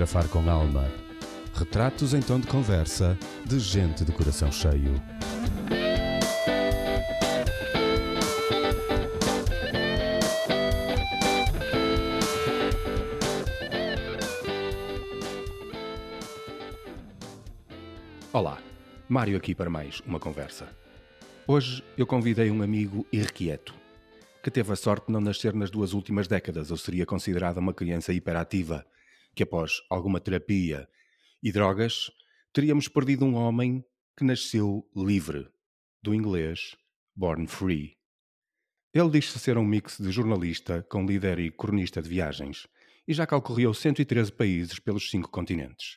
fotografar com alma. Retratos em tom de conversa de gente de coração cheio. Olá, Mário aqui para mais uma conversa. Hoje eu convidei um amigo irrequieto, que teve a sorte de não nascer nas duas últimas décadas ou seria considerada uma criança hiperativa, que após alguma terapia e drogas teríamos perdido um homem que nasceu livre, do inglês Born Free. Ele diz-se ser um mix de jornalista com líder e cronista de viagens e já calcorreu 113 países pelos cinco continentes.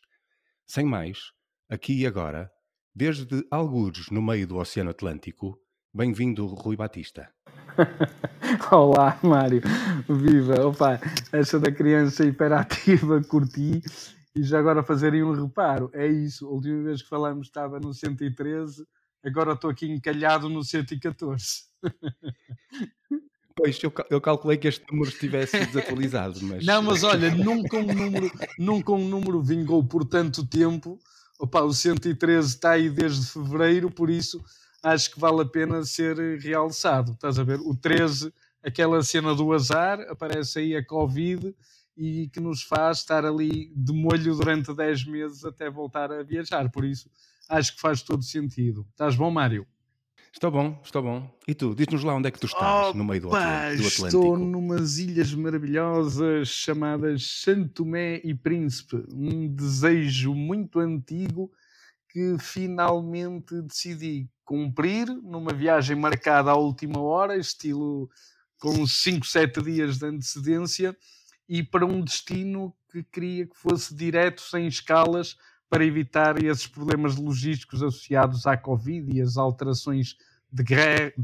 Sem mais, aqui e agora, desde algures no meio do Oceano Atlântico, bem-vindo Rui Batista. Olá, Mário. Viva. Opa, essa da criança hiperativa curti e já agora fazerem um reparo. É isso. A última vez que falamos estava no 113, agora estou aqui encalhado no 114. Pois, eu, eu calculei que este número estivesse desatualizado, mas... Não, mas olha, nunca um número, nunca um número vingou por tanto tempo. Opa, o 113 está aí desde fevereiro, por isso acho que vale a pena ser realçado. Estás a ver? O 13, aquela cena do azar, aparece aí a Covid e que nos faz estar ali de molho durante 10 meses até voltar a viajar. Por isso, acho que faz todo sentido. Estás bom, Mário? Estou bom, estou bom. E tu, diz-nos lá onde é que tu estás, oh, no meio do, pá, do Atlântico. Estou numas ilhas maravilhosas chamadas Santo Tomé e Príncipe. Um desejo muito antigo que finalmente decidi cumprir numa viagem marcada à última hora, estilo com 5, 7 dias de antecedência, e para um destino que queria que fosse direto, sem escalas, para evitar esses problemas logísticos associados à Covid e as alterações de,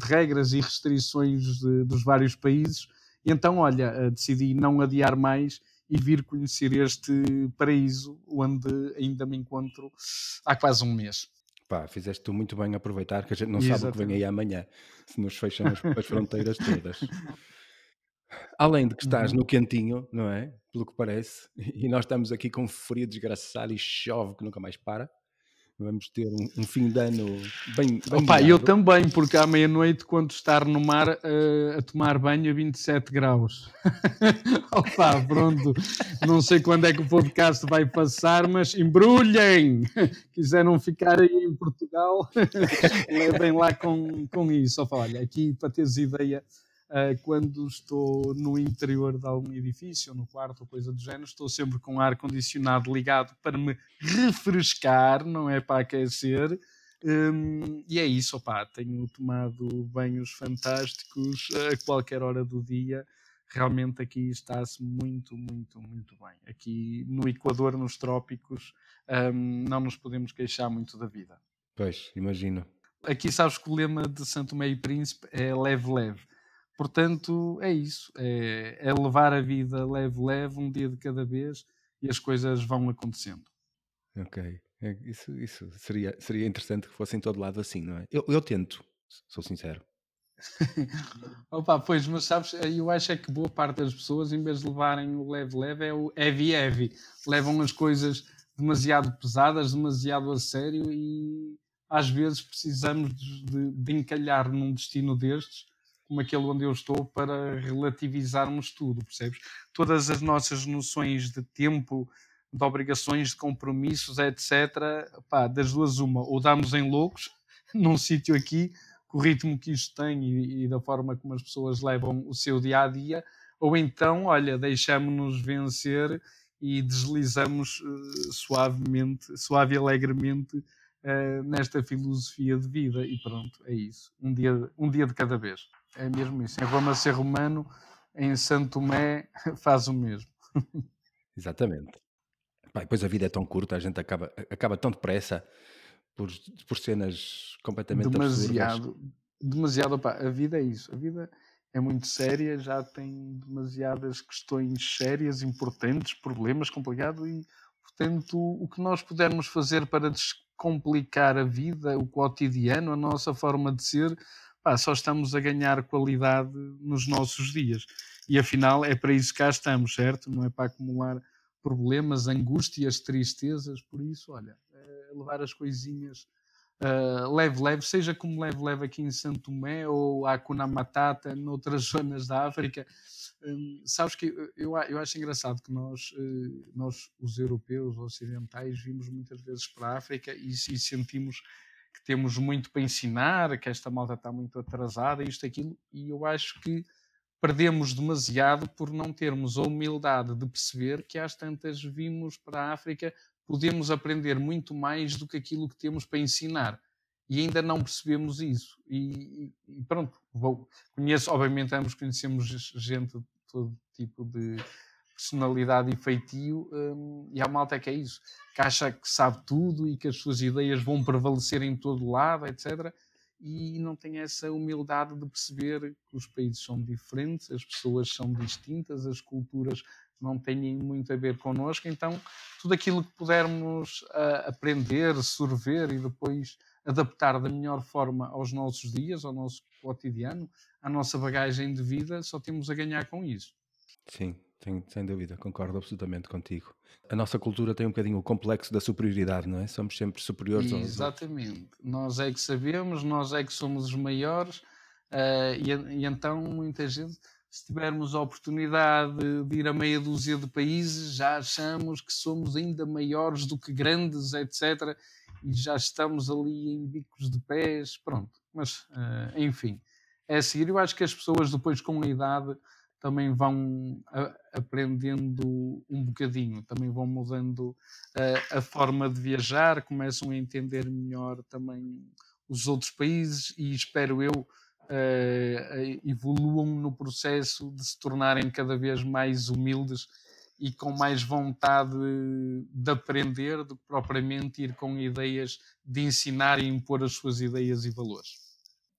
regras e restrições de, dos vários países. Então, olha, eh, decidi não adiar mais e vir conhecer este paraíso onde ainda me encontro há quase um mês. Pá, fizeste tu muito bem aproveitar que a gente não Exatamente. sabe o que vem aí amanhã, se nos fecham as, as fronteiras todas. Além de que estás uhum. no quentinho, não é? Pelo que parece, e nós estamos aqui com frio desgraçado e chove que nunca mais para. Vamos ter um, um fim de ano bem. bem Opa, eu também, porque à meia-noite, quando estar no mar uh, a tomar banho a 27 graus. Opa, pronto. Não sei quando é que o podcast vai passar, mas embrulhem! Quiseram ficar aí em Portugal, levem lá com, com isso. Opa, olha, aqui para teres ideia quando estou no interior de algum edifício, ou no quarto, ou coisa do género, estou sempre com o ar-condicionado ligado para me refrescar, não é para aquecer. Um, e é isso, opá, tenho tomado banhos fantásticos a qualquer hora do dia. Realmente aqui está-se muito, muito, muito bem. Aqui no Equador, nos trópicos, um, não nos podemos queixar muito da vida. Pois, imagino. Aqui sabes que o lema de Santo Meio Príncipe é leve-leve Portanto, é isso. É, é levar a vida leve-leve, um dia de cada vez, e as coisas vão acontecendo. Ok. É, isso, isso seria, seria interessante que fosse em todo lado assim, não é? Eu, eu tento, sou sincero. Opa, pois, mas sabes, eu acho é que boa parte das pessoas, em vez de levarem o leve-leve, é o heavy-heavy. Levam as coisas demasiado pesadas, demasiado a sério e às vezes precisamos de, de encalhar num destino destes como aquele onde eu estou para relativizarmos tudo, percebes? Todas as nossas noções de tempo, de obrigações, de compromissos, etc., pá, das duas uma, ou damos em loucos num sítio aqui, com o ritmo que isto tem e, e, da forma como as pessoas levam o seu dia a dia, ou então, olha, deixamos-nos vencer e deslizamos uh, suavemente, suave e alegremente uh, nesta filosofia de vida. E pronto, é isso. Um dia, um dia de cada vez. É mesmo isso. Em Roma ser romano, em Santo Tomé faz o mesmo. Exatamente. Pá, depois a vida é tão curta, a gente acaba, acaba tão depressa por, por cenas completamente demasiado, absurdas. Demasiado, pá, a vida é isso. A vida é muito séria, já tem demasiadas questões sérias, importantes, problemas complicados e, portanto, o que nós pudermos fazer para descomplicar a vida, o cotidiano, a nossa forma de ser, pá, só estamos a ganhar qualidade nos nossos dias. E afinal é para isso que cá estamos, certo? Não é para acumular problemas, angústias, tristezas, por isso, olha, é levar as coisinhas uh, leve, leve, seja como leve, leve aqui em Santo Tomé ou a Hakuna Matata, noutras zonas da África. Um, sabes que eu, eu acho engraçado que nós, uh, nós, os europeus ocidentais, vimos muitas vezes para a África e, e sentimos que temos muito para ensinar, que esta malta está muito atrasada, isto, aquilo, e eu acho que perdemos demasiado por não termos a humildade de perceber que às tantas vimos para a África podemos aprender muito mais do que aquilo que temos para ensinar. E ainda não percebemos isso. E, e pronto, vou, conheço, obviamente, ambos conhecemos gente de todo tipo de personalidade e feitio, hum, e há malta que é isso, que acha que sabe tudo e que as suas ideias vão prevalecer em todo lado, etc. E não tem essa humildade de perceber que os países são diferentes, as pessoas são distintas, as culturas não têm muito a ver connosco, então tudo aquilo que pudermos uh, aprender, sorver e depois adaptar da melhor forma aos nossos dias, ao nosso cotidiano, à nossa bagagem de vida, só temos a ganhar com isso. Sim, sem, sem dúvida, concordo absolutamente contigo. A nossa cultura tem um bocadinho o complexo da superioridade, não é? Somos sempre superiores Exatamente. Nós é que sabemos, nós é que somos os maiores, uh, e, e então muita gente se tivermos a oportunidade de ir a meia dúzia de países, já achamos que somos ainda maiores do que grandes, etc. E já estamos ali em bicos de pés, pronto. Mas, uh, enfim, é a seguir. Eu acho que as pessoas, depois com a idade, também vão a, aprendendo um bocadinho, também vão mudando uh, a forma de viajar, começam a entender melhor também os outros países e espero eu uh, evoluam no processo de se tornarem cada vez mais humildes e com mais vontade de aprender do que propriamente ir com ideias de ensinar e impor as suas ideias e valores.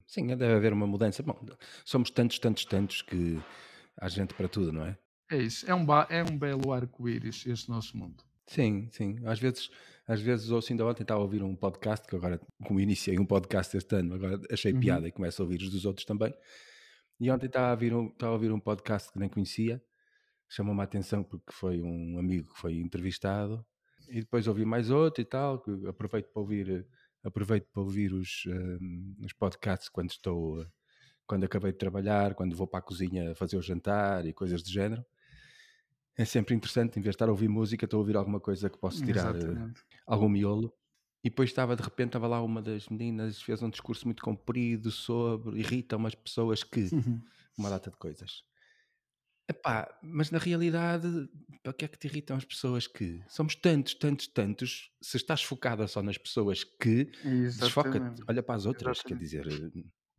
Sim, deve haver uma mudança. Bom, somos tantos, tantos, tantos que há gente para tudo, não é? É isso, é um, é um belo arco-íris este nosso mundo. Sim, sim. Às vezes, às vezes ouço ainda ontem, estava a ouvir um podcast, que agora, como iniciei um podcast este ano, agora achei uhum. piada e começo a ouvir os dos outros também. E ontem estava a ouvir um, estava a ouvir um podcast que nem conhecia, chamou-me a atenção porque foi um amigo que foi entrevistado, e depois ouvi mais outro e tal, que aproveito para ouvir, aproveito para ouvir os, um, os podcasts quando estou, quando acabei de trabalhar, quando vou para a cozinha fazer o jantar e coisas do género é sempre interessante, em vez de estar a ouvir música, estou a ouvir alguma coisa que posso tirar uh, algum miolo. E depois estava, de repente, estava lá uma das meninas, fez um discurso muito comprido sobre irritam umas pessoas que. Uhum. Uma data de coisas. Epá, mas na realidade, para que é que te irritam as pessoas que? Somos tantos, tantos, tantos. Se estás focada só nas pessoas que, desfoca-te, olha para as outras, Exatamente. quer dizer,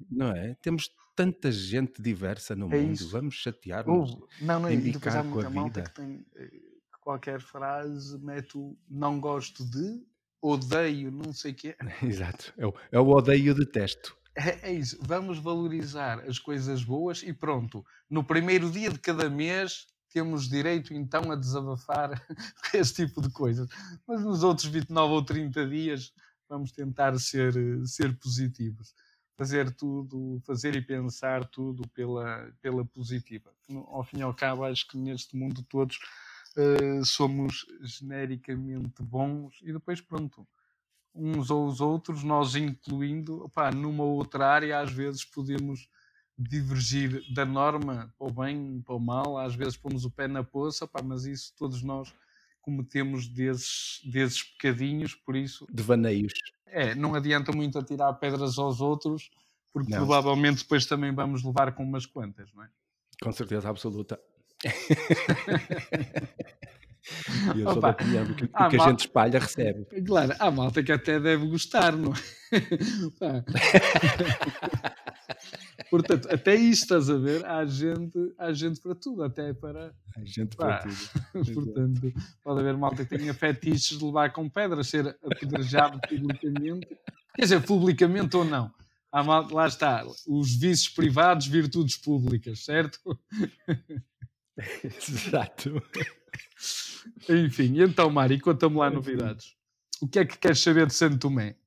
não é? Temos tanta gente diversa no é mundo, isso. vamos chatear-nos, uh, não, não, embicar com a vida. Que, tem, eh, que qualquer frase mete o não gosto de, odeio, não sei o quê. Exato, é o, é o odeio detesto. É, é isso, vamos valorizar as coisas boas e pronto. No primeiro dia de cada mês temos direito então a desabafar esse tipo de coisas. Mas nos outros 29 ou 30 dias vamos tentar ser, ser positivos fazer tudo, fazer e pensar tudo pela, pela positiva. Ao fim e ao cabo, acho que neste mundo todos uh, somos genericamente bons e depois, pronto, uns ou os outros, nós incluindo, numa outra área, às vezes podemos divergir da norma para o bem, para o mal, às vezes pomos o pé na poça, mas isso todos nós cometemos desses, desses pecadinhos, por isso. Devaneios. É, não adianta muito atirar pedras aos outros, porque não. provavelmente depois também vamos levar com umas quantas, não é? Com certeza absoluta. E eu Opa, sou da opinião que que a malta, gente espalha recebe. Claro, há malta que até deve gostar, não é? Portanto, até isto estás a ver, há gente, há gente para tudo, até para. Há gente para tudo. Portanto, pode haver malta que tenha fetiches de levar com pedras, ser apedrejado publicamente. Quer dizer, publicamente ou não. Malta, lá está, os vícios privados, virtudes públicas, certo? Exato. Enfim, então, Mari, conta-me lá novidades. O que é que queres saber de Santo Tomé?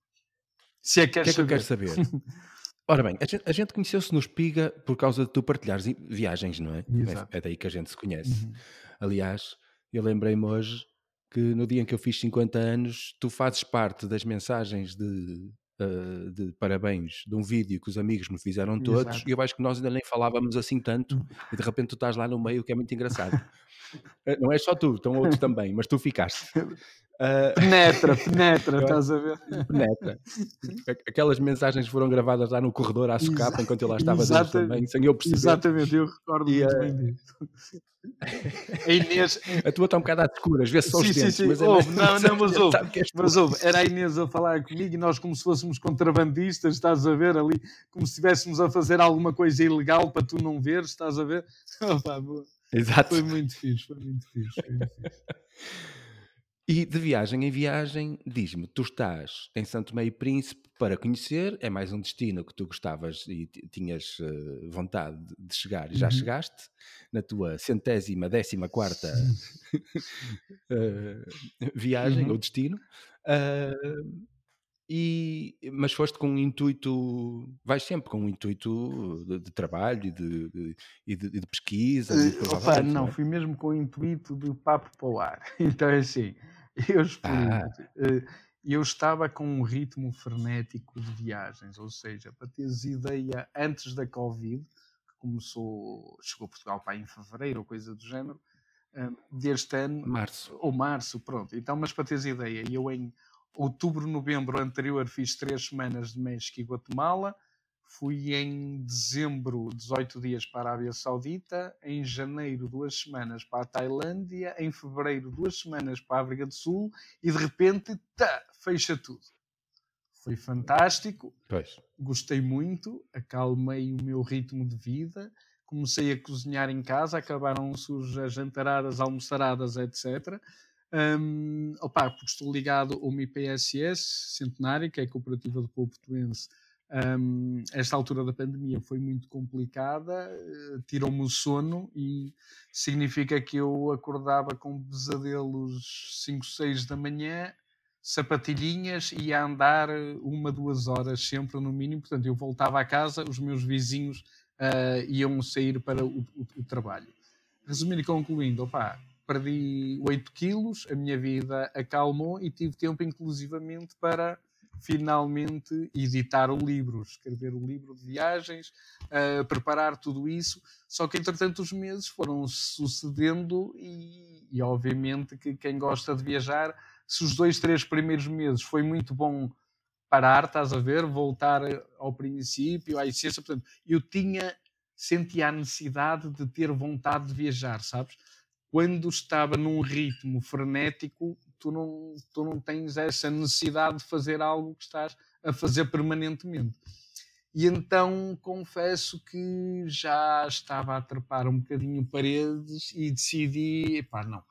Se é que queres que é que saber. eu quero saber? Ora bem, a gente, gente conheceu-se no Espiga por causa de tu partilhares viagens, não é? Exato. É daí que a gente se conhece. Uhum. Aliás, eu lembrei-me hoje que no dia em que eu fiz 50 anos, tu fazes parte das mensagens de, uh, de parabéns de um vídeo que os amigos me fizeram todos, Exato. e eu acho que nós ainda nem falávamos assim tanto, hum. e de repente tu estás lá no meio, que é muito engraçado. Eh, não é só tu, estão outros também, mas tu ficaste. Uh, penetra, penetra, estás a ver? Penetra. Aquelas mensagens foram gravadas lá no corredor à socapa enquanto eu lá estava dentro também, sem eu perceber. Exatamente, eu recordo e, muito uh... bem disso. A Inês. A tua está um bocado às escuras, vê-se só os sim, dentes. Sim, sim. Mas é ouve, não, não, mas ouve, mas ouve, era a Inês a falar comigo e nós, como se fôssemos contrabandistas, estás a ver ali, como se estivéssemos a fazer alguma coisa ilegal para tu não veres, estás a ver? Opa, Exato. Foi muito fixe, foi muito fixe. Foi muito fixe. E de viagem em viagem, diz-me, tu estás em Santo Meio Príncipe para conhecer, é mais um destino que tu gostavas e tinhas uh, vontade de chegar e já uhum. chegaste, na tua centésima, décima quarta uh, viagem uhum. ou destino. Uh, e, mas foste com um intuito, vais sempre com um intuito de, de trabalho e de, de, de, de pesquisa. Opa, não, não é? fui mesmo com o intuito de papo para o ar. Então é assim, Eu explico. Ah. Eh, eu estava com um ritmo frenético de viagens, ou seja, para teres ideia, antes da Covid, que começou, chegou a Portugal para em fevereiro ou coisa do género, eh, deste ano. Março. Ou março, pronto. Então, mas para teres ideia, eu em outubro, novembro anterior fiz três semanas de México e Guatemala, Fui em dezembro, 18 dias para a Arábia Saudita, em janeiro, duas semanas para a Tailândia, em fevereiro, duas semanas para a África do Sul e de repente, tá, fecha tudo. Foi fantástico, pois. gostei muito, acalmei o meu ritmo de vida, comecei a cozinhar em casa, acabaram-se as jantaradas, almoçaradas, etc. Um, opa, porque estou ligado a uma IPSS centenária, que é a Cooperativa do Povo Portuense, um, esta altura da pandemia foi muito complicada, uh, tirou-me o sono e significa que eu acordava com pesadelos 5, 6 da manhã, sapatilhinhas e a andar uma, duas horas sempre no mínimo. Portanto, eu voltava a casa, os meus vizinhos uh, iam sair para o, o, o trabalho. Resumindo e concluindo, opa, perdi 8 quilos, a minha vida acalmou e tive tempo inclusivamente para finalmente editar o livro, escrever o livro de viagens, uh, preparar tudo isso. Só que, entretanto, os meses foram sucedendo e, e, obviamente, que quem gosta de viajar, se os dois, três primeiros meses foi muito bom parar, estás a ver, voltar ao princípio, à essência. Portanto, eu tinha, sentia a necessidade de ter vontade de viajar, sabes? Quando estava num ritmo frenético, tu não, tu não tens essa necessidade de fazer algo que estás a fazer permanentemente. E então confesso que já estava a trepar um bocadinho paredes e decidi, pá, não,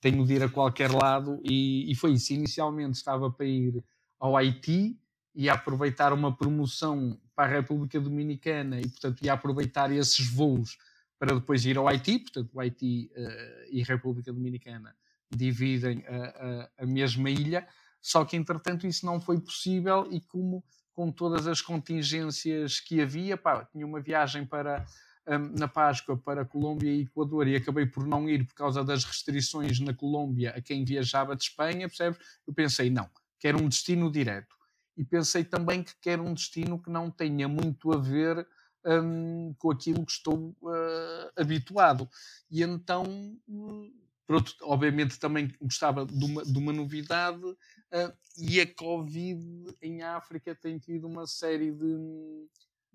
tenho de ir a qualquer lado. E, e foi isso. Inicialmente estava para ir ao Haiti e aproveitar uma promoção para a República Dominicana e, portanto, ia aproveitar esses voos para depois ir ao Haiti, portanto, o Haiti uh, e República Dominicana dividem a, a, a, mesma ilha, só que entretanto isso não foi possível e como com todas as contingências que havia, pá, tinha uma viagem para um, na Páscoa para Colômbia e Equador e acabei por não ir por causa das restrições na Colômbia a quem viajava de Espanha, percebes? Eu pensei, não, quero um destino direto. E pensei também que quero um destino que não tenha muito a ver um, com aquilo que estou uh, habituado. E então uh, Pronto, obviamente também gostava de uma, de uma novidade uh, e a Covid em África tem tido uma série de,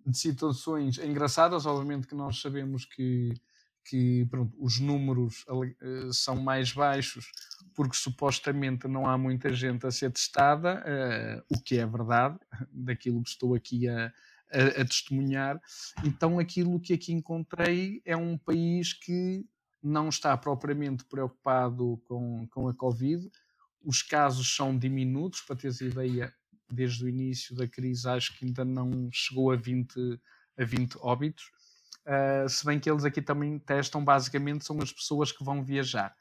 de situações engraçadas. Obviamente que nós sabemos que, que pronto, os números uh, são mais baixos porque supostamente não há muita gente a ser testada, uh, o que é verdade, daquilo que estou aqui a, a, a testemunhar. Então, aquilo que aqui encontrei é um país que não está propriamente preocupado com, com a Covid. Os casos são diminutos, para teres ideia, desde o início da crise acho que ainda não chegou a 20, a 20 óbitos. Uh, se bem que eles aqui também testam, basicamente, são as pessoas que vão viajar.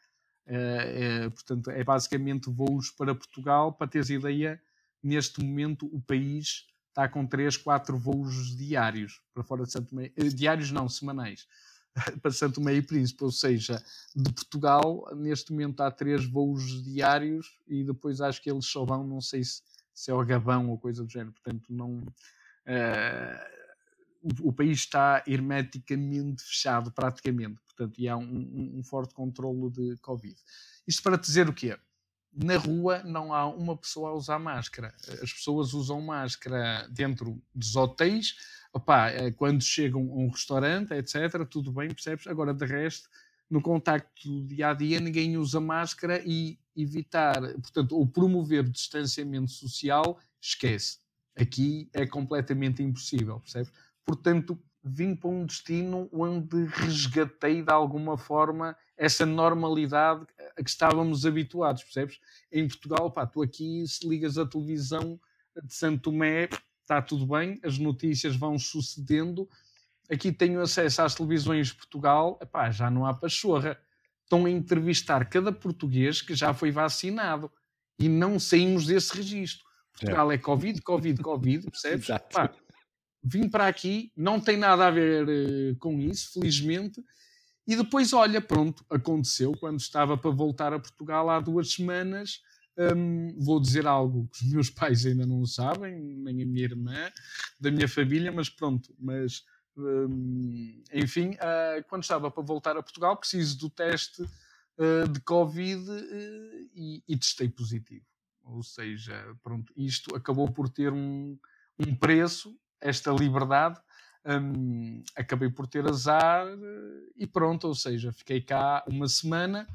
Uh, portanto, é basicamente voos para Portugal. Para teres ideia, neste momento o país está com 3, 4 voos diários para fora de Santo Meio. Uh, diários não, semanais para Santo Meio Príncipe, ou seja, de Portugal, neste momento há três voos diários e depois acho que eles só vão, não sei se, se é o Gabão ou coisa do género, portanto não... Uh, o, o, país está hermeticamente fechado praticamente, portanto, e há um, um, um forte controlo de Covid. Isto para dizer o quê? na rua não há uma pessoa a usar máscara. As pessoas usam máscara dentro dos hotéis, opá, é quando chegam a um restaurante, etc., tudo bem, percebes? Agora, de resto, no contacto dia a dia, ninguém usa máscara e evitar, portanto, ou promover distanciamento social, esquece. Aqui é completamente impossível, percebes? Portanto, vim para um destino onde resgatei de alguma forma essa normalidade a que estávamos habituados, percebes? Em Portugal, pá, tu aqui, se ligas a televisão de Santo Tomé, está tudo bem, as notícias vão sucedendo. Aqui tenho acesso às televisões de Portugal, epá, já não há pachorra. Estão a entrevistar cada português que já foi vacinado e não saímos desse registro. Portugal é, é Covid, Covid, Covid, percebes? Pá, vim para aqui, não tem nada a ver uh, com isso, felizmente. E depois, olha, pronto, aconteceu quando estava para voltar a Portugal há duas semanas um, vou dizer algo que os meus pais ainda não sabem, nem a minha irmã, da minha família, mas pronto, mas um, enfim, uh, quando estava para voltar a Portugal, preciso do teste uh, de Covid uh, e, e, testei positivo. Ou seja, pronto, isto acabou por ter um, um preço, esta liberdade. Um, acabei por ter azar e pronto, ou seja, fiquei cá uma semana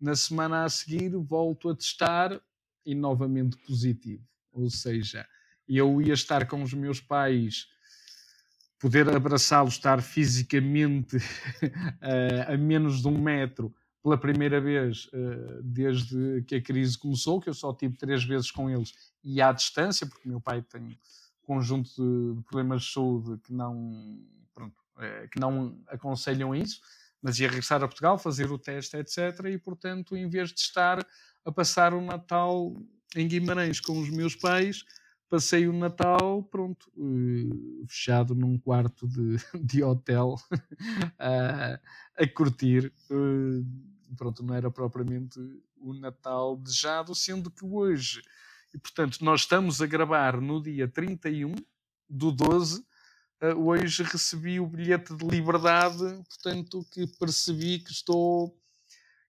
na semana a seguir volto a testar e novamente positivo. Ou seja, eu ia estar com os meus pais, poder abraçá-los, estar fisicamente a menos de um metro pela primeira vez eh, desde que a crise começou, que eu só tive três vezes com eles e à distância, porque meu pai tem um conjunto de problemas de saúde que não, pronto, eh, que não aconselham isso mas ia regressar a Portugal, fazer o teste, etc. E, portanto, em vez de estar a passar o Natal em Guimarães com os meus pais, passei o Natal, pronto, uh, fechado num quarto de, de hotel uh, a curtir. Uh, pronto, não era propriamente o Natal desejado, sendo que hoje, e portanto, nós estamos a gravar no dia 31 do 12 Uh, hoje recebi o bilhete de liberdade, portanto, que percebi que estou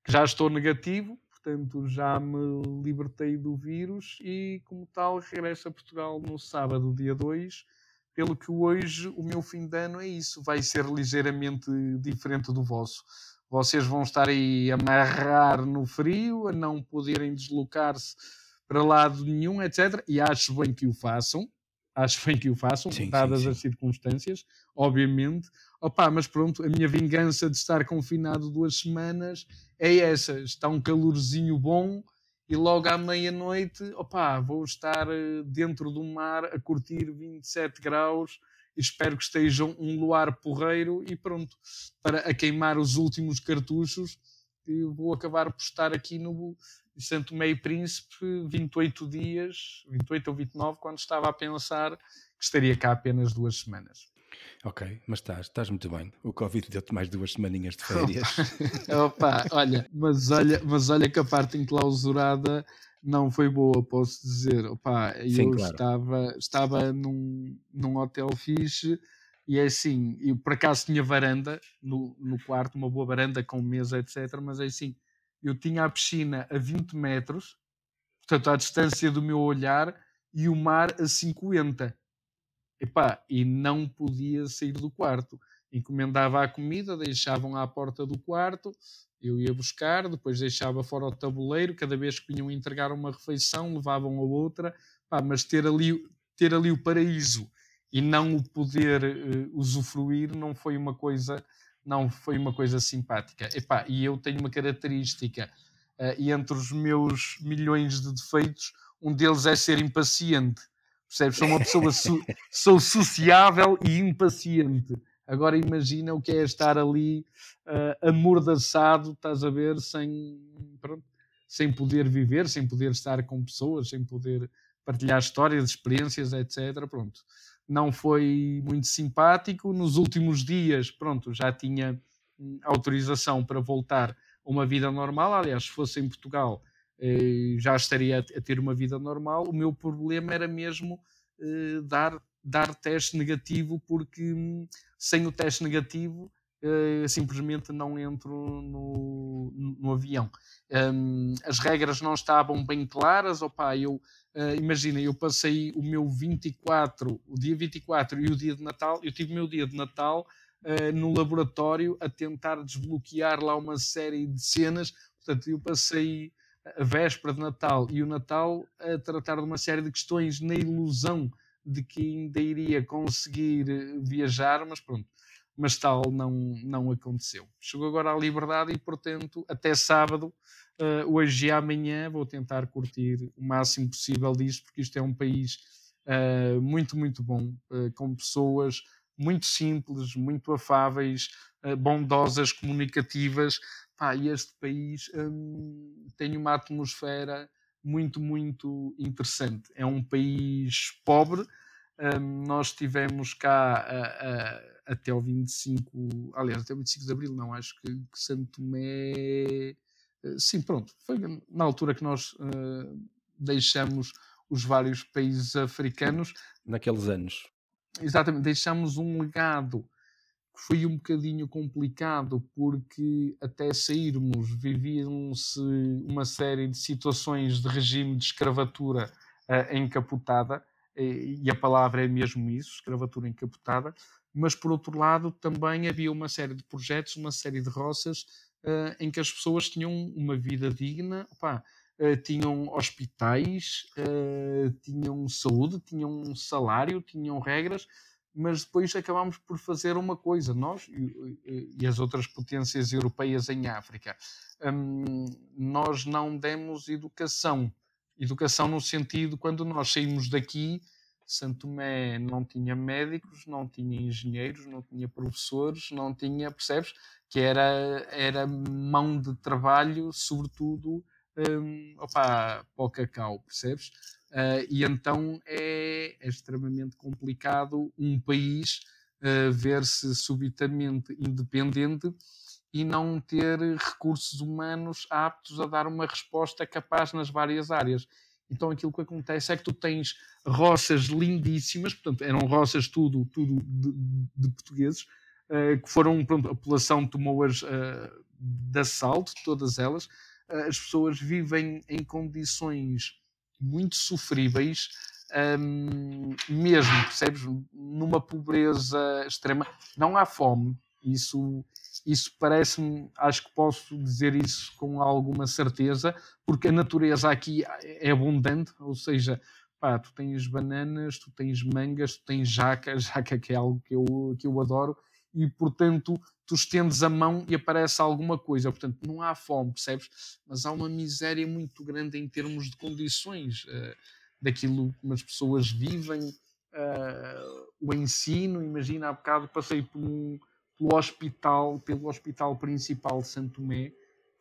que já estou negativo, portanto, já me libertei do vírus e, como tal, regresso a Portugal no sábado, dia 2. Pelo que hoje o meu fim de ano é isso, vai ser ligeiramente diferente do vosso. Vocês vão estar aí a amarrar no frio, a não poderem deslocar-se para lado nenhum, etc. E acho bem que o façam acho bem que o façam, sim, dadas sim, sim. as circunstâncias, obviamente. Opa, mas pronto, a minha vingança de estar confinado duas semanas é essa. Está um calorzinho bom e logo à meia-noite, opa, vou estar eh, dentro do mar a curtir 27 graus espero que esteja um luar porreiro e pronto, para a queimar os últimos cartuchos vou acabar por estar aqui no Santo Meio Príncipe 28 dias, 28 ou 29, quando estava a pensar que estaria cá apenas duas semanas. Ok, mas estás, estás muito bem. O Covid deu-te mais duas semaninhas de férias. Opa, olha, mas olha, mas olha que a parte enclausurada não foi boa, posso dizer. Opa, Sim, eu claro. estava, estava num, num hotel fixe e é assim, eu por acaso tinha varanda no, no quarto, uma boa varanda com mesa, etc. Mas é assim, eu tinha a piscina a 20 metros, portanto, à distância do meu olhar, e o mar a 50. Epá, e não podia sair do quarto. Encomendava a comida, deixavam à porta do quarto, eu ia buscar, depois deixava fora o tabuleiro, cada vez que vinham entregar uma refeição, levavam a outra, mas ter ali, ter ali o paraíso e não o poder uh, usufruir não foi uma coisa não foi uma coisa simpática. Epá, e eu tenho uma característica, uh, e entre os meus milhões de defeitos, um deles é ser impaciente. Percebes? Sou uma pessoa, so, sou sociável e impaciente. Agora imagina o que é estar ali uh, amordaçado, estás a ver, sem, pronto, sem poder viver, sem poder estar com pessoas, sem poder partilhar histórias, experiências, etc. Pronto não foi muito simpático. Nos últimos dias, pronto, já tinha hum, autorização para voltar a uma vida normal. Aliás, se fosse em Portugal, eh, já estaria a ter uma vida normal. O meu problema era mesmo eh, dar, dar teste negativo, porque hum, sem o teste negativo Uh, simplesmente não entro no, no, avião. Um, as regras não estavam bem claras, opa, eu uh, imagina, eu passei o meu 24, o dia 24 e o dia de Natal, eu tive o meu dia de Natal uh, no laboratório a tentar desbloquear lá uma série de cenas, portanto eu passei a véspera de Natal e o Natal a tratar de uma série de questões na ilusão de que ainda iria conseguir viajar, mas pronto, mas tal não, não aconteceu. Chegou agora à liberdade e, portanto, até sábado, uh, hoje e amanhã, vou tentar curtir o máximo possível disto, porque isto é um país uh, muito, muito bom, uh, com pessoas muito simples, muito afáveis, bondosas, comunicativas. Pá, e este país um, tem uma atmosfera muito, muito interessante. É um país pobre. Um, nós tivemos cá até o 25, aliás, até o 25 de Abril, não, acho que, que Santo Tomé. Eh, sim, pronto, foi na altura que nós uh, deixamos os vários países africanos. Naqueles anos. Exatamente, deixamos um legado que foi um bocadinho complicado porque até sairmos viviam-se uma série de situações de regime de escravatura uh, encapotada, e a palavra é mesmo isso, escravatura encapotada, mas por outro lado também havia uma série de projetos, uma série de roças uh, em que as pessoas tinham uma vida digna, uh, tinham hospitais, uh, tinham saúde, tinham salário, tinham regras, mas depois acabámos por fazer uma coisa, nós e, e as outras potências europeias em África. Um, nós não demos educação. Educação no sentido, quando nós saímos daqui, Santo Tomé não tinha médicos, não tinha engenheiros, não tinha professores, não tinha, percebes? Que era, era mão de trabalho, sobretudo um, opa, para o cacau, percebes? Uh, e então é, é, extremamente complicado um país uh, ver-se subitamente independente e não ter recursos humanos aptos a dar uma resposta capaz nas várias áreas. Então aquilo que acontece é que tu tens roças lindíssimas, portanto eram roças tudo, tudo de, de portugueses, que foram, pronto, a população tomou-as uh, de assalto, todas elas. Uh, as pessoas vivem em condições muito sofríveis, um, mesmo, percebes? Numa pobreza extrema. Não há fome, isso isso parece-me, acho que posso dizer isso com alguma certeza, porque a natureza aqui é abundante, ou seja, pá, tu tens bananas, tu tens mangas, tu tens jaca, jaca que é algo que eu, que eu adoro, e portanto tu estendes a mão e aparece alguma coisa, portanto não há fome, percebes? Mas há uma miséria muito grande em termos de condições uh, daquilo que as pessoas vivem, uh, o ensino, imagina, há bocado passei por um pelo hospital, pelo hospital principal de Santo Tomé,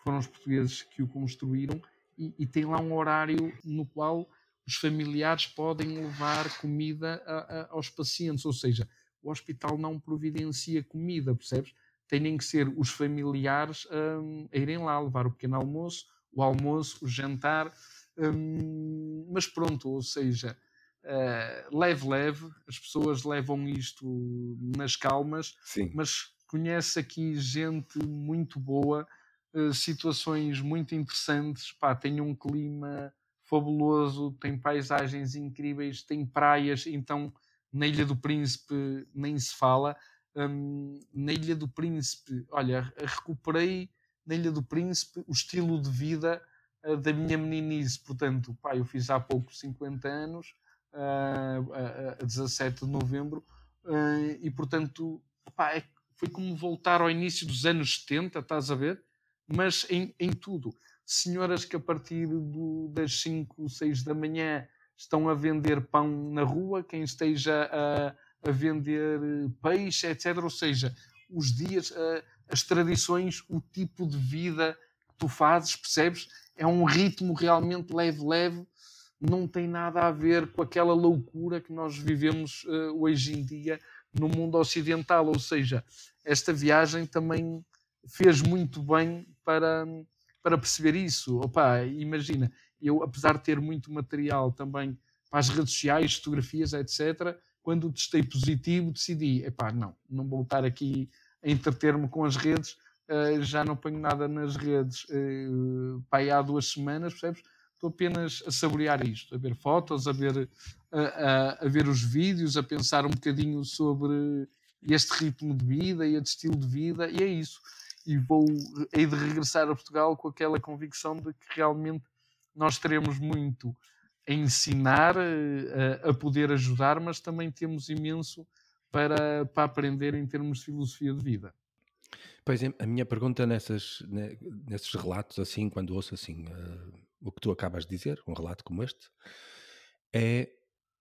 foram os portugueses que o construíram, e, e tem lá um horário no qual os familiares podem levar comida a, a, aos pacientes, ou seja, o hospital não providencia comida, percebes? Têm que ser os familiares um, a irem lá levar o pequeno almoço, o almoço, o jantar, um, mas pronto, ou seja, uh, leve, leve, as pessoas levam isto nas calmas, Sim. mas conhece aqui gente muito boa, uh, situações muito interessantes, pá, tem um clima fabuloso, tem paisagens incríveis, tem praias, então na Ilha do Príncipe nem se fala. Um, na Ilha do Príncipe, olha, recuperei na Ilha do Príncipe o estilo de vida uh, da minha meninice. Portanto, pá, eu fiz há pouco 50 anos, uh, a, a 17 de novembro, uh, e portanto pá, é, foi como voltar ao início dos anos 70, estás a ver? Mas em, em tudo. Senhoras que a partir do, das 5, 6 da manhã estão a vender pão na rua, quem esteja a, a vender peixe, etc. Ou seja, os dias, as tradições, o tipo de vida que tu fazes, percebes? É um ritmo realmente leve-leve não tem nada a ver com aquela loucura que nós vivemos uh, hoje em dia no mundo ocidental. Ou seja, esta viagem também fez muito bem para, para perceber isso. Opa, imagina, eu, apesar de ter muito material também para as redes sociais, fotografias, etc., quando testei positivo, decidi: epá, não, não vou estar aqui a entreter-me com as redes, uh, já não ponho nada nas redes uh, há duas semanas, percebes? Estou apenas a saborear isto, a ver fotos, a ver, a, a, a ver os vídeos, a pensar um bocadinho sobre este ritmo de vida e este estilo de vida, e é isso. E vou, hei de regressar a Portugal com aquela convicção de que realmente nós teremos muito a ensinar, a, eh, a poder ajudar, mas também temos imenso para, para aprender em termos de filosofia de vida. Pois é, a minha pergunta nessas, nesses relatos, assim, quando ouço assim uh, o que tu acabas de dizer, um relato como este, é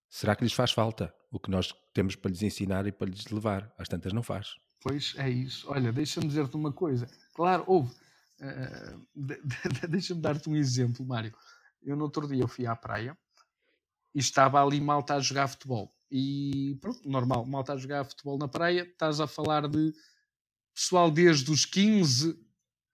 será que lhes faz falta o que nós temos para lhes ensinar e para lhes levar? Às tantas não faz. Pois é isso. Olha, deixa-me dizer-te uma coisa. Claro, houve. Uh, de, de, deixa-me dar-te um exemplo, Mário. Eu no outro dia eu fui à praia e estava ali malta a jogar futebol. E pronto, normal, malta a jogar futebol na praia, estás a falar de pessoal desde os 15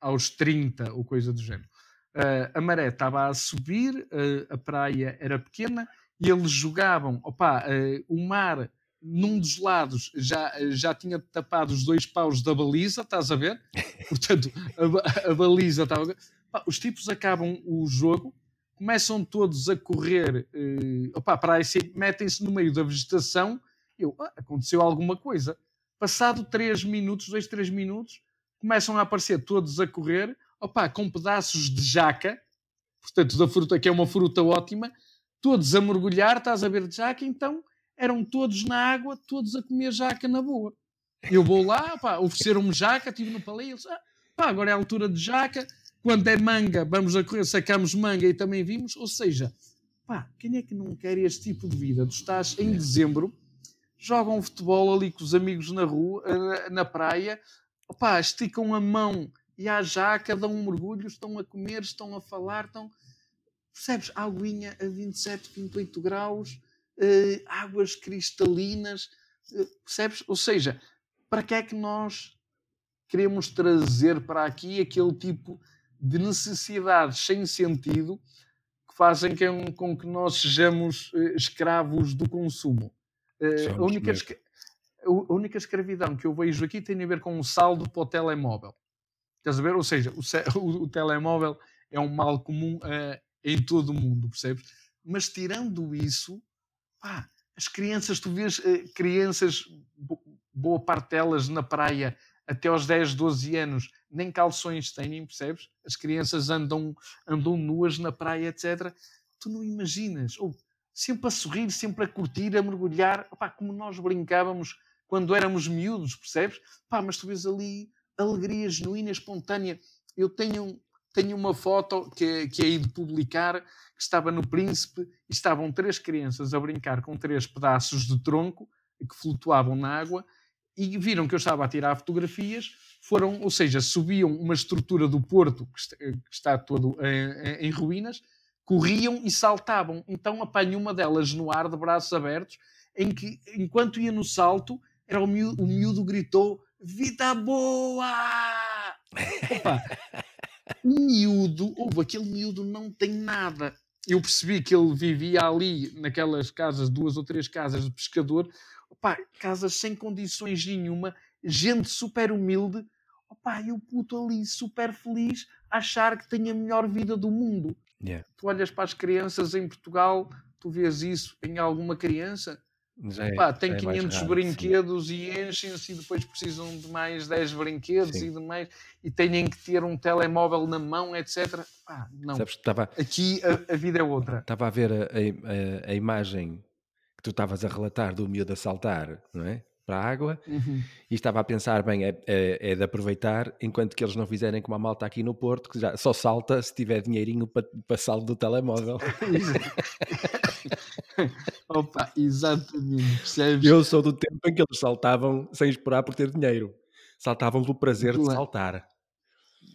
aos 30 ou coisa do género. Uh, a maré estava a subir, uh, a praia era pequena e eles jogavam, opa, uh, o mar num dos lados já, já tinha tapado os dois paus da baliza, estás a ver? Portanto, a, a baliza estava. Os tipos acabam o jogo, começam todos a correr uh, opa, para aí metem-se no meio da vegetação. Eu, ah, aconteceu alguma coisa. Passado 3 minutos, 2, 3 minutos, começam a aparecer todos a correr, opa, com pedaços de jaca, portanto, da fruta, que é uma fruta ótima, todos a mergulhar, estás a ver de jaca, então eram todos na água, todos a comer jaca na boa. Eu vou lá, ofereceram-me jaca, estive no paleio, eles, ah, pá, agora é a altura de jaca, quando é manga, vamos a correr, sacamos manga e também vimos. Ou seja, pá, quem é que não quer este tipo de vida? Tu estás em dezembro, jogam futebol ali com os amigos na rua, eh, na praia, pá, esticam a mão e à jaca, dão um mergulho, estão a comer, estão a falar, estão. Percebes? Aguinha a 27, 28 graus, uh, águas cristalinas, uh, percebes? Ou seja, para que é que nós queremos trazer para aqui aquele tipo de necessidades sem sentido que fazem com que nós sejamos eh, escravos do consumo. A única, a única escravidão que eu vejo aqui tem a ver com o saldo para o telemóvel. Estás a ver? Ou seja, o, o, o telemóvel é um mal comum uh, em todo o mundo, percebes? Mas tirando isso, pá, as crianças, tu vês uh, crianças, boa parte delas na praia, até aos 10, 12 anos, nem calções têm, percebes? As crianças andam, andam nuas na praia, etc. Tu não imaginas. Ou sempre a sorrir, sempre a curtir, a mergulhar, como nós brincávamos quando éramos miúdos, percebes? Pá, mas tu vês ali alegria genuína, espontânea. Eu tenho, tenho uma foto que, que é de publicar, que estava no Príncipe, e estavam três crianças a brincar com três pedaços de tronco que flutuavam na água, e viram que eu estava a tirar fotografias, foram, ou seja, subiam uma estrutura do porto que está, que está todo em, em, ruínas, corriam e saltavam. Então apanho uma delas no ar de braços abertos, em que enquanto ia no salto, era o miúdo, o miúdo gritou: Vida boa! Opa, miúdo, houve aquele miúdo não tem nada. Eu percebi que ele vivia ali naquelas casas, duas ou três casas de pescador, Opa, casas sem condições nenhuma, gente super humilde, opa, e o puto ali super feliz achar que tem a melhor vida do mundo. Yeah. Tu olhas para as crianças em Portugal, tu vês isso em alguma criança, já é, Pá, tem 500 é brinquedos sim. e enchem-se e depois precisam de mais 10 brinquedos sim. e de mais e têm que ter um telemóvel na mão, etc. Pá, não. Sabes, tava, Aqui a, a, vida é outra. Estava a ver a, a, a imagem que tu estavas a relatar do miúdo a saltar, não é? Para a água uhum. e estava a pensar, bem, é, é, é, de aproveitar enquanto que eles não fizerem como a malta aqui no Porto, que já só salta se tiver dinheirinho para, para saldo do telemóvel. Opa, exatamente, percebes? Eu sou do tempo em que eles saltavam sem esperar por ter dinheiro, saltavam pelo prazer de saltar.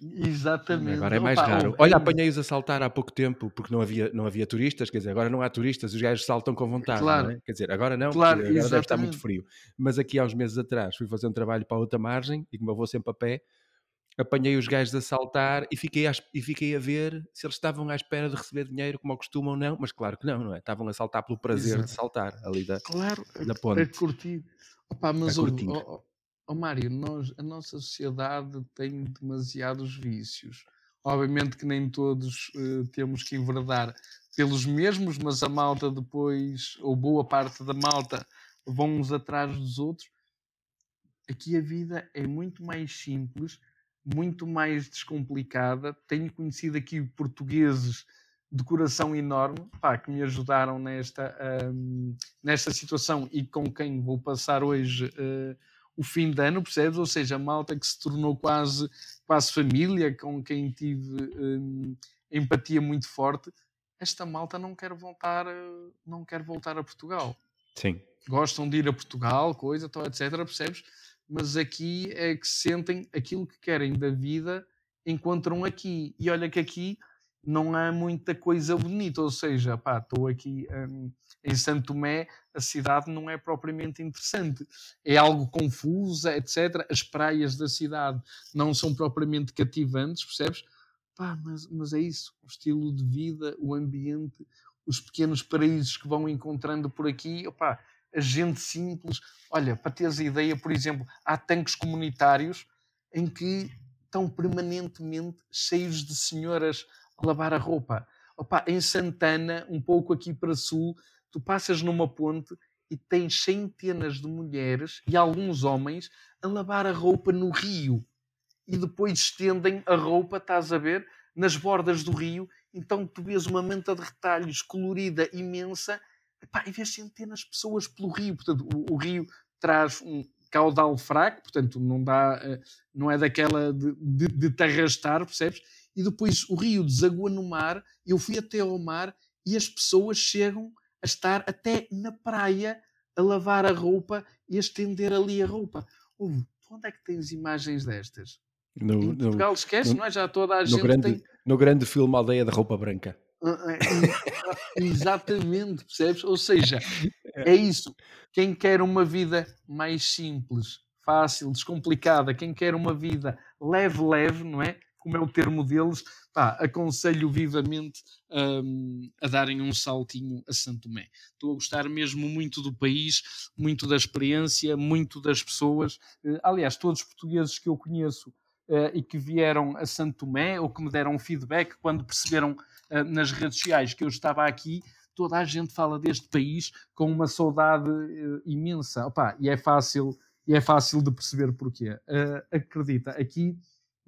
Exatamente. Agora é mais Opa, raro. Olha, apanhei-os a saltar há pouco tempo porque não havia, não havia turistas, quer dizer, agora não há turistas, os gajos saltam com vontade, claro. É? Quer dizer, agora não, claro, agora exatamente. deve estar muito frio. Mas aqui há uns meses atrás fui fazer um trabalho para outra margem e como eu vou sempre a pé, apanhei os gajos a saltar e fiquei, a, e fiquei a ver se eles estavam à espera de receber dinheiro como costumam ou não, mas claro que não, não é? Estavam a saltar pelo prazer Exato. de saltar ali da, claro, da ponte. A curtir. Opa, mas a curtir. Oh, oh, Mário, nós, a nossa sociedade tem demasiados vícios. Obviamente que nem todos uh, temos que enverdar pelos mesmos, mas a malta depois, ou boa parte da malta, vão uns atrás dos outros. Aqui a vida é muito mais simples muito mais descomplicada. Tenho conhecido aqui portugueses de coração enorme pá, que me ajudaram nesta, um, nesta situação e com quem vou passar hoje uh, o fim de ano, percebes? Ou seja, malta que se tornou quase, quase família, com quem tive um, empatia muito forte. Esta malta não quer voltar, não quer voltar a Portugal. Sim. Gostam de ir a Portugal, coisa, etc. Percebes? mas aqui é que sentem aquilo que querem da vida, encontram aqui. E olha que aqui não há muita coisa bonita, ou seja, pá, estou aqui um, em Santo Tomé, a cidade não é propriamente interessante, é algo confusa, etc. As praias da cidade não são propriamente cativantes, percebes? Pá, mas, mas é isso, o estilo de vida, o ambiente, os pequenos paraísos que vão encontrando por aqui, opá, a gente simples. Olha, para teres a ideia, por exemplo, há tanques comunitários em que estão permanentemente cheios de senhoras lavar a roupa. Opa, em Santana, um pouco aqui para sul, tu passas numa ponte e tens centenas de mulheres e alguns homens a lavar a roupa no rio. E depois estendem a roupa, estás a ver, nas bordas do rio. Então tu vês uma manta de retalhos colorida imensa epá, e vês centenas de pessoas pelo rio. Portanto, o, o, rio traz um caudal fraco, portanto, não dá, eh, não é daquela de, de, de te arrastar, percebes? E depois o rio desagua no mar, eu fui até ao mar e as pessoas chegam a estar até na praia a lavar a roupa e a estender ali a roupa. Onde é que tens imagens destas? No, em Portugal, no, esquece, no, não é? Já toda a gente grande, tem... No grande filme Aldeia da Roupa Branca. Ah, é, exatamente, percebes? Ou seja, é isso. Quem quer uma vida mais simples, fácil, descomplicada, quem quer uma vida leve, leve, não é? Como é o termo deles, pá, aconselho vivamente um, a darem um saltinho a Santo Tomé. Estou a gostar mesmo muito do país, muito da experiência, muito das pessoas. Eh, aliás, todos os portugueses que eu conheço uh, e que vieram a Santo Tomé ou que me deram feedback quando perceberam uh, nas redes sociais que eu estava aqui, toda a gente fala deste país com uma saudade uh, imensa. Opa, e é fácil e é fácil de perceber porquê. acredita, aqui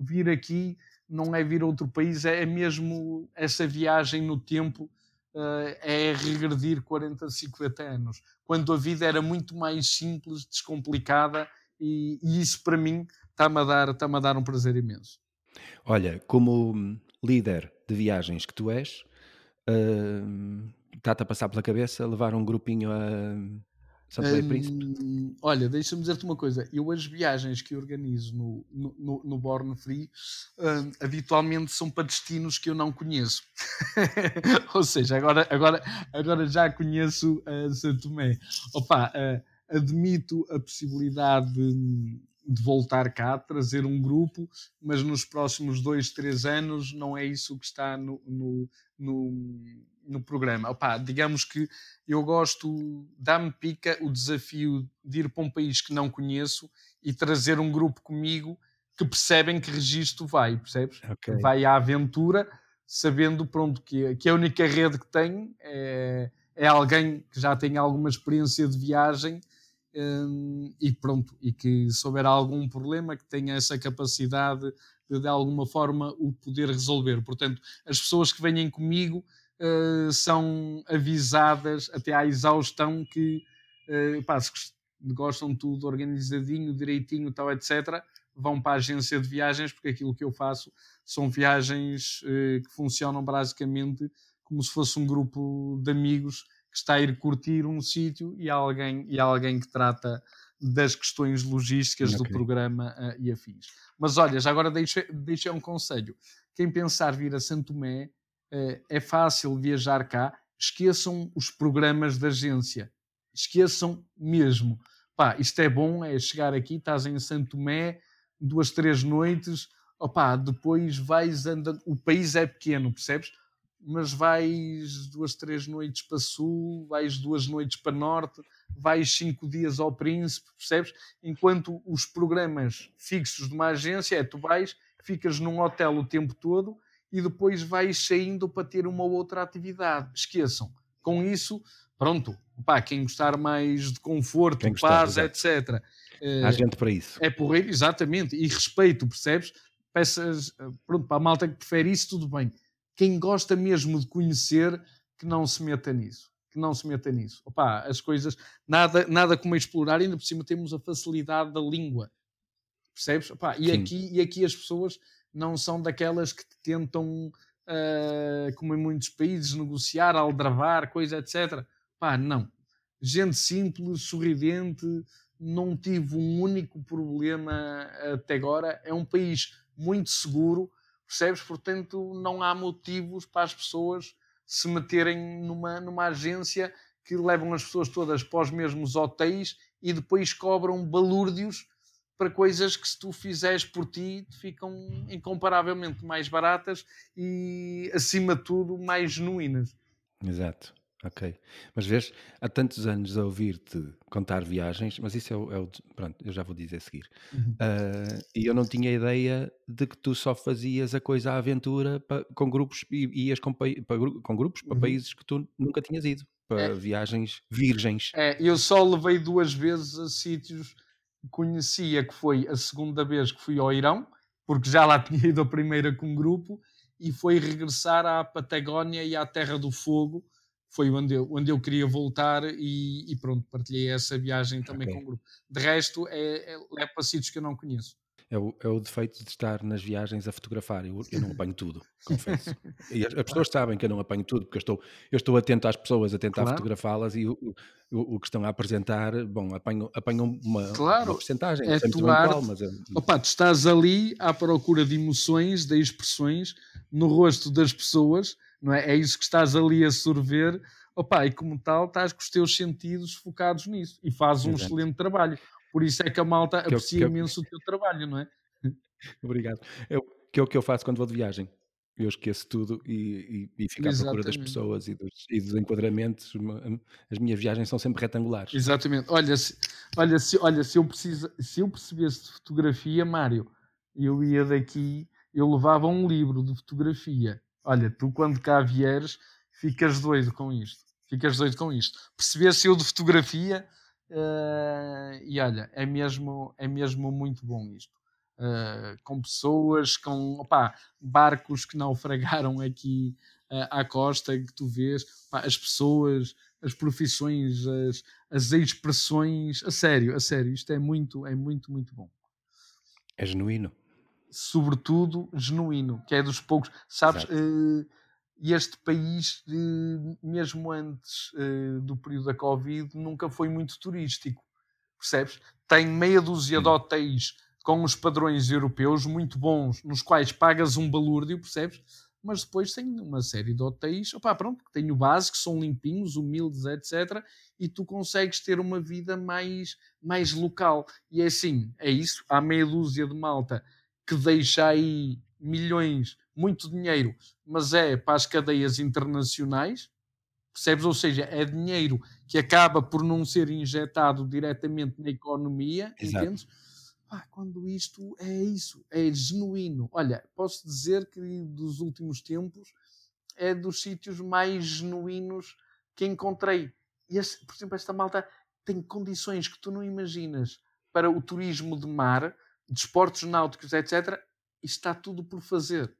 vir aqui não é vir a outro país, é mesmo essa viagem no tempo. Uh, é regredir 40, 50 anos, quando a vida era muito mais simples, descomplicada, e, e isso para mim está-me a, dar, a dar um prazer imenso. Olha, como líder de viagens que tu és, uh, está-te a passar pela cabeça levar um grupinho a Um, Príncipe? Olha, deixa-me dizer-te uma coisa. Eu as viagens que organizo no, no, no, Born Free uh, habitualmente são para destinos que eu não conheço. Ou seja, agora, agora, agora já conheço uh, São Tomé. Opa, uh, admito a possibilidade de de voltar cá, trazer um grupo, mas nos próximos dois, três anos não é isso que está no, no, no, no programa. Opa, digamos que eu gosto, dá-me pica o desafio de ir para um país que não conheço e trazer um grupo comigo que percebem que registro vai, percebes? Okay. Vai à aventura, sabendo pronto, que, que a única rede que tem é, é alguém que já tem alguma experiência de viagem um, e pronto, e que se houver algum problema que tenha essa capacidade de de alguma forma o poder resolver. Portanto, as pessoas que vêm comigo uh, são avisadas até à exaustão que uh, pá, se gostam de tudo organizadinho, direitinho, tal, etc., vão para a agência de viagens, porque aquilo que eu faço são viagens uh, que funcionam basicamente como se fosse um grupo de amigos que está a ir curtir um sítio e há alguém, e alguém que trata das questões logísticas okay. do programa uh, e afins. Mas olha, já agora deixa, deixa um conselho. Quem pensar vir a Santo Tomé, é fácil viajar cá, esqueçam os programas da agência. Esqueçam mesmo. Pá, isto é bom, é chegar aqui, estás em Santo Tomé, duas, três noites, Opa, depois vais andando. O país é pequeno, percebes? Mas vais duas, três noites para sul, vais duas noites para norte, vais cinco dias ao Príncipe, percebes? Enquanto os programas fixos de uma agência é tu vais, ficas num hotel o tempo todo e depois vais saindo para ter uma outra atividade. Esqueçam. Com isso, pronto, pá, quem gostar mais de conforto, gostar, paz, exato. etc. Eh, Há gente para isso. É porreiro, exatamente. E respeito, percebes? Peças, eh, pronto, para a malta que prefere isso, tudo bem. Quem gosta mesmo de conhecer, que não se meta nisso. Que não se meta nisso. Opa, as coisas, nada, nada como explorar, ainda por cima temos a facilidade da língua. Percebes? Opa, e, aqui, e aqui as pessoas não são daquelas que tentam, uh, como em muitos países, negociar, aldravar, coisa, etc. Pá, não. Gente simples, sorridente, não tive um único problema até agora. É um país muito seguro, percebes? Portanto, não há motivos para as pessoas se meterem numa, numa agência que levam as pessoas todas para os mesmos hotéis e depois cobram balúrdios para coisas que se tu fizeres por ti ficam incomparavelmente mais baratas e acima de tudo mais genuínas. Exato. Ok. Mas vês, há tantos anos a ouvir-te contar viagens, mas isso é o, é o, Pronto, eu já vou dizer a seguir. Uhum. Uh, e eu não tinha ideia de que tu só fazias a coisa à aventura pa, com grupos e ias com, pa, com grupos para uhum. países que tu nunca tinhas ido, para é. viagens virgens. É, eu só levei duas vezes a sítios conhecia que foi a segunda vez que fui ao Irão, porque já lá tinha ido a primeira com um grupo, e foi regressar à Patagónia e à Terra do Fogo. Foi onde eu, onde eu queria voltar e, e pronto, partilhei essa viagem também okay. com o grupo. De resto, é, é, é para sítios que eu não conheço. É o, é o defeito de estar nas viagens a fotografar. Eu, eu não apanho tudo, confesso. E as, as, pessoas sabem que eu não apanho tudo, porque eu estou, eu estou atento às pessoas, a tentar claro. fotografá-las e o, o, o, que estão a apresentar, bom, apanham, apanham uma, claro. uma porcentagem. É atuar, mas é... Opa, tu estás ali à procura de emoções, de expressões no rosto das pessoas, não é? É isso que estás ali a sorver. Opa, e como tal, estás com os teus sentidos focados nisso e fazes um Exato. excelente trabalho. Por isso é que a malta que aprecia eu, que imenso eu... o teu trabalho, não é? Obrigado. Eu, que é o que eu faço quando vou de viagem. Eu esqueço tudo e, e, e fico à procura das pessoas e dos, e dos, enquadramentos. As minhas viagens são sempre retangulares. Exatamente. Olha, se, olha, se, olha, se, eu, precisa, se eu percebesse de fotografia, Mário, eu ia daqui, eu levava um livro de fotografia. Olha, tu quando cá vieres, ficas doido com isto. Ficas doido com isto. Percebesse eu de fotografia, Uh, e olha, é mesmo, é mesmo muito bom isto. Uh, com pessoas, com opa, barcos que naufragaram aqui uh, à costa, que tu vês, as pessoas, as profissões, as, as expressões, a sério, a sério, isto é muito, é muito, muito bom. É genuíno. Sobretudo genuíno, que é dos poucos, sabes? Uh, e este país, mesmo antes uh, do período da Covid, nunca foi muito turístico, percebes? Tem meia dúzia de hotéis com os padrões europeus muito bons, nos quais pagas um balúrdio, percebes? Mas depois tem uma série de hotéis, opá, pronto, que tem o básico, são limpinhos, humildes, etc. E tu consegues ter uma vida mais, mais local. E é assim, é isso. Há meia dúzia de malta que deixa aí milhões muito dinheiro, mas é para as cadeias internacionais, percebes? Ou seja, é dinheiro que acaba por não ser injetado diretamente na economia, Exato. entendes? Pá, quando isto é isso, é genuíno. Olha, posso dizer que dos últimos tempos é dos sítios mais genuínos que encontrei. Esse, por exemplo, esta malta tem condições que tu não imaginas para o turismo de mar, desportos náuticos, etc. E está tudo por fazer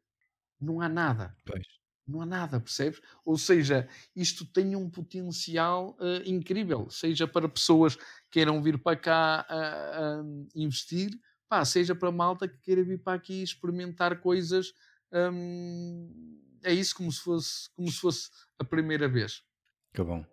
não há nada. Pois. Não há nada, percebes? Ou seja, isto tem um potencial uh, incrível, seja para pessoas que queiram vir para cá uh, uh, investir, pá, seja para malta que queira vir para aqui experimentar coisas. Um, é isso como se fosse como se fosse a primeira vez. Que bom,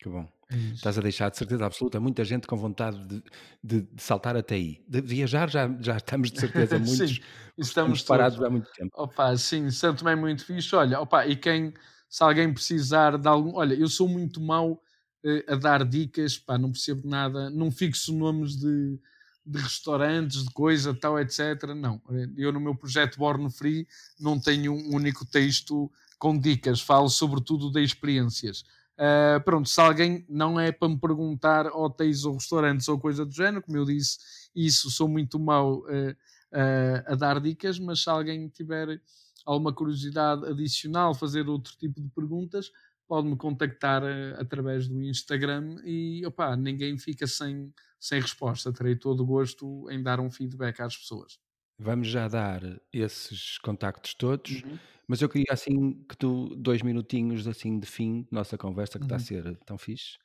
que bom. É Estás a deixar de certeza absoluta muita gente com vontade de, de, de saltar até aí. De viajar já, já estamos de certeza muitos sim, estamos parados há muito tempo. Opa, sim, Santo também é muito fixe. Olha, opa, e quem, se alguém precisar de algum. Olha, eu sou muito mau uh, a dar dicas, pá, não percebo nada, não fixo nomes de, de restaurantes, de coisa, tal, etc. Não. Eu, no meu projeto Born Free, não tenho um único texto com dicas, falo sobretudo de experiências. Uh, pronto, se alguém não é para me perguntar hotéis ou restaurantes ou coisa do género, como eu disse, isso sou muito mau uh, uh, a dar dicas, mas se alguém tiver alguma curiosidade adicional, fazer outro tipo de perguntas, pode-me contactar através do Instagram e opa, ninguém fica sem, sem resposta. Terei todo o gosto em dar um feedback às pessoas. Vamos já dar esses contactos todos. Uhum. Mas eu queria assim que tu, dois minutinhos assim de fim nossa conversa, que está a uhum. ser tão fixe.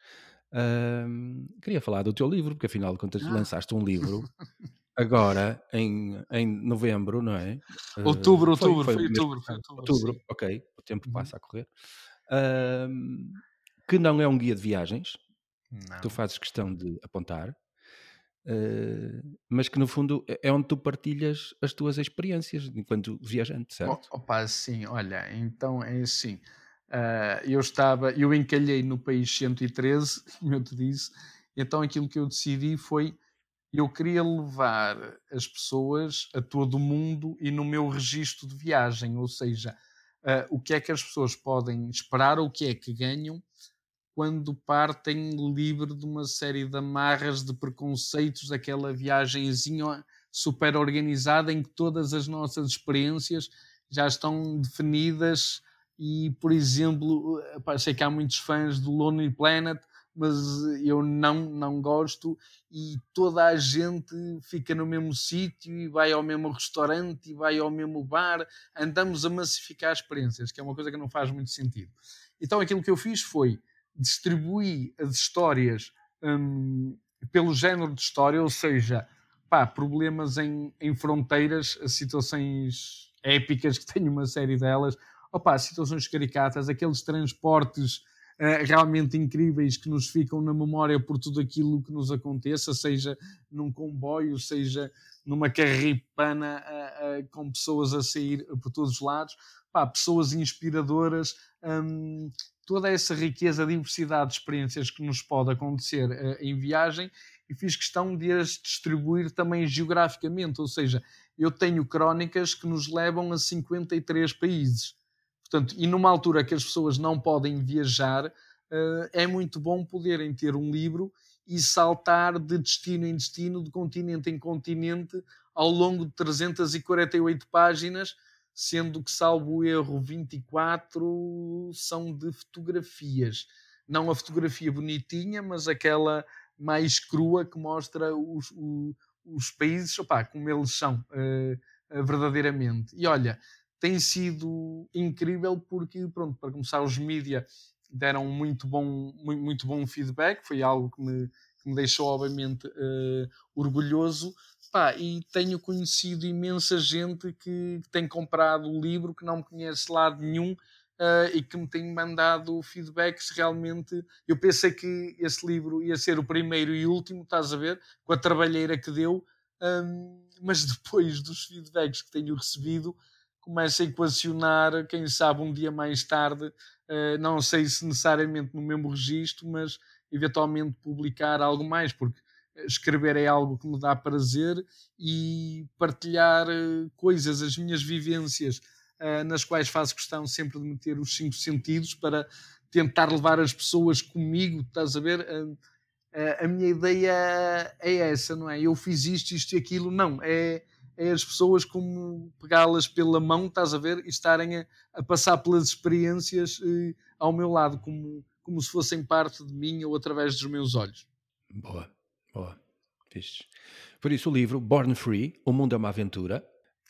queria falar do teu livro, porque afinal de contas ah. lançaste um livro agora em, em novembro, não é? Outubro, uh, outubro, foi, foi, foi outubro, foi outubro. Outubro, ok, o tempo uhum. passa a correr. que não é um guia de viagens, não. tu fazes questão de apontar. Uh, mas que no fundo é, é onde tu partilhas as tuas experiências enquanto viajante, certo? Opa, sim, olha, então é assim. Uh, eu estava, eu encalhei no país 113, como eu te disse, então aquilo que eu decidi foi eu queria levar as pessoas a todo o mundo e no meu registro de viagem, ou seja, uh, o que é que as pessoas podem esperar, o que é que ganham quando partem livre de uma série de amarras, de preconceitos, daquela viagemzinha super organizada em que todas as nossas experiências já estão definidas e, por exemplo, sei que há muitos fãs do Lonely Planet, mas eu não, não gosto e toda a gente fica no mesmo sítio e vai ao mesmo restaurante e vai ao mesmo bar, andamos a massificar experiências, que é uma coisa que não faz muito sentido. Então aquilo que eu fiz foi distribui as histórias um, pelo género de história, ou seja, pá, problemas em, em fronteiras, situações épicas, que tenho uma série delas, opa, situações caricatas, aqueles transportes uh, realmente incríveis que nos ficam na memória por tudo aquilo que nos aconteça, seja num comboio, seja numa carripana uh, uh, com pessoas a sair por todos os lados, pá, pessoas inspiradoras, um, toda essa riqueza, diversidade de experiências que nos pode acontecer uh, em viagem e fiz questão de as distribuir também geograficamente, ou seja, eu tenho crónicas que nos levam a 53 países. Portanto, e numa altura que as pessoas não podem viajar, uh, é muito bom poderem ter um livro e saltar de destino em destino, de continente em continente, ao longo de 348 páginas, sendo que, salvo erro, 24 são de fotografias. Não a fotografia bonitinha, mas aquela mais crua que mostra os, os, países como eles são uh, verdadeiramente. E olha, tem sido incrível porque, pronto, para começar, os mídia deram muito bom, muito, muito bom feedback, foi algo que me, que me deixou, obviamente, uh, orgulhoso Pá, e tenho conhecido imensa gente que tem comprado o livro, que não me conhece lado nenhum uh, e que me tem mandado feedbacks realmente. Eu pensei que esse livro ia ser o primeiro e último, estás a ver, com a trabalheira que deu, um, mas depois dos feedbacks que tenho recebido, começo a equacionar, quem sabe um dia mais tarde, uh, não sei se necessariamente no mesmo registro, mas eventualmente publicar algo mais, porque escrever é algo que me dá prazer e partilhar eh, coisas, as minhas vivências, uh, nas quais faço questão sempre de meter os cinco sentidos para tentar levar as pessoas comigo, estás a ver? Uh, uh, a minha ideia é essa, não é? Eu fiz isto, isto e aquilo, não, é, é as pessoas como pegá-las pela mão, estás a ver? E estarem a, a passar pelas experiências ao meu lado, como, como se fossem parte de mim ou através dos meus olhos. Boa. Boa, fixe. Por isso, o livro Born Free, O Mundo é uma Aventura.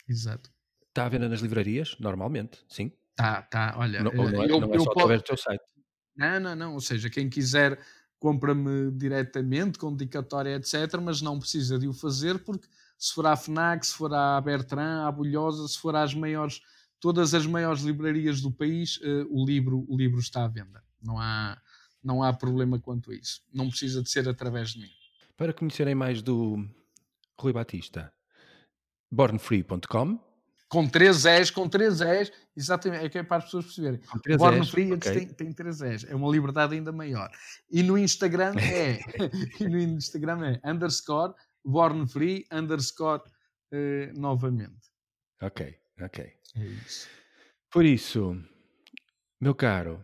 Exato. Está à venda nas livrarias, normalmente, sim? Tá, tá. Olha, não, não é, eu, não é só através do teu site. Não, não, não. Ou seja, quem quiser compra-me diretamente, com dedicatória, etc. Mas não precisa de o fazer porque se for à FNAC, se for à Bertrand, à Bulhosa, se for às maiores, todas as maiores livrarias do país, uh, o, livro, o livro está à venda. Não há, não há problema quanto a isso. Não precisa de ser através de mim. Para conhecerem mais do Rui Batista, bornfree.com. Com três S, com três S, exatamente, é que é para as pessoas perceberem. Born Free okay. tem, tem três S, é uma liberdade ainda maior. E no Instagram é, e no Instagram é underscore Born Free underscore uh, novamente. Ok, ok. É isso. Por isso, meu caro,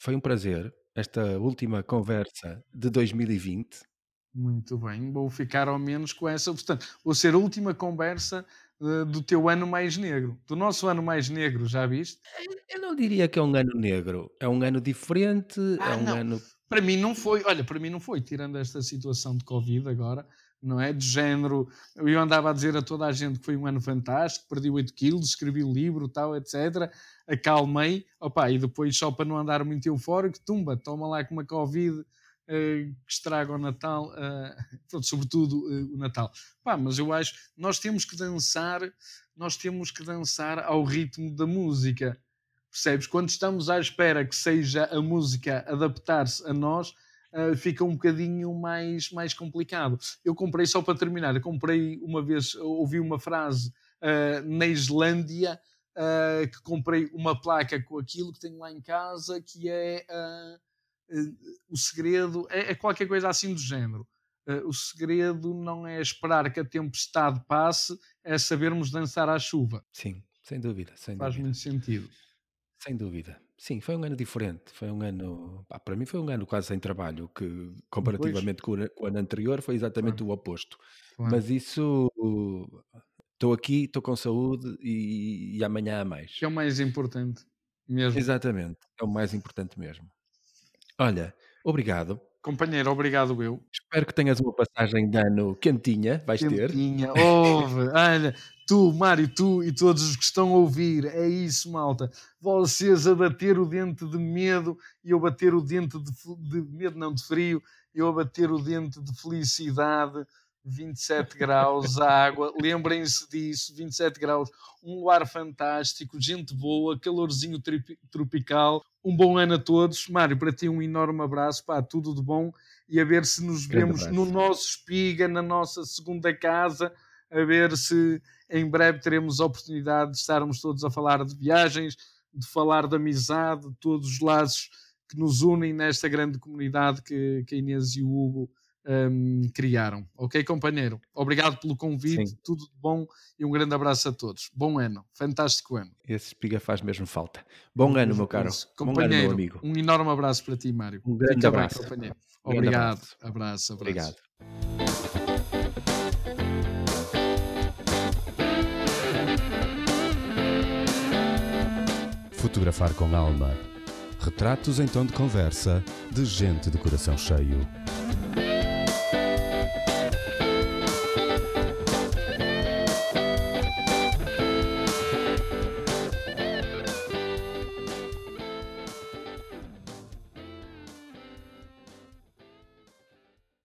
foi um prazer esta última conversa de 2020. Muito bem, vou ficar ao menos com essa. Portanto, vou ser a última conversa uh, do teu ano mais negro, do nosso ano mais negro, já viste? Eu não diria que é um ano negro, é um ano diferente, Ah, é um não. ano. Para mim não foi, olha, para mim não foi, tirando esta situação de Covid agora, não é? De género, eu andava a dizer a toda a gente que foi um ano fantástico, perdi 8 quilos, escrevi o livro, tal, etc. Acalmei, opa, e depois só para não andar muito eufórico, tumba, toma lá com uma Covid eh, que estraga o Natal, eh, pronto, sobretudo eh, o Natal. Pá, mas eu acho, nós temos que dançar, nós temos que dançar ao ritmo da música. Percebes? Quando estamos à espera que seja a música adaptar-se a nós, uh, fica um bocadinho mais, mais complicado. Eu comprei, só para terminar, eu comprei uma vez, ouvi uma frase uh, na Islândia, uh, que comprei uma placa com aquilo que tenho lá em casa, que é o segredo, é, é, qualquer coisa assim do género. o segredo não é esperar que a tempestade passe, é sabermos dançar à chuva. Sim, sem dúvida. Sem Faz dúvida. muito sentido. Sem dúvida. Sim, foi um ano diferente. Foi um ano, pá, para mim foi um ano quase sem trabalho, que comparativamente com o, com o ano anterior foi exatamente Claro. o oposto. Claro. Mas isso, estou aqui, estou com saúde e, e amanhã há mais. Que é o mais importante, mesmo. Exatamente, é o mais importante mesmo. Olha, obrigado. Companheiro, obrigado eu. Espero que tenhas uma passagem de ano quentinha, vais ter. Quentinha, ouve, olha, tu, Mário, tu e todos os que estão a ouvir, é isso, malta. Vocês a bater o dente de medo e eu bater o dente de, de medo, não de frio, eu a bater o dente de felicidade. 27 graus, a água, lembrem-se disso, 27 graus, um luar fantástico, gente boa, calorzinho tropical, um bom ano a todos. Mário, para ti um enorme abraço, pá, tudo de bom. E a ver se nos vemos no nosso espiga, na nossa segunda casa, a ver se em breve teremos a oportunidade de estarmos todos a falar de viagens, de falar de amizade, de todos os laços que nos unem nesta grande comunidade que, que a Inês e o Hugo hum, criaram. Ok, companheiro? Obrigado pelo convite, Sim. tudo de bom e um grande abraço a todos. Bom ano, fantástico ano. Esse espiga faz mesmo falta. Bom ano, meu caro. Bom ano, Companheiro, meu amigo. um enorme abraço para ti, Mário. Um grande Fica abraço. bem, companheiro. Um grande Obrigado. abraço. Abraço, abraço. Obrigado. Fotografar com alma. Retratos em tom de conversa de gente de coração cheio.